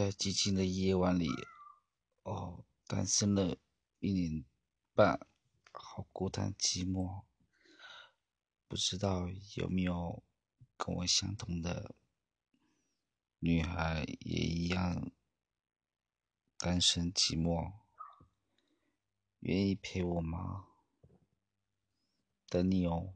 在寂静的夜晚里哦单身了一年半好孤单寂寞。不知道有没有跟我相同的女孩也一样单身寂寞愿意陪我吗？等你哦。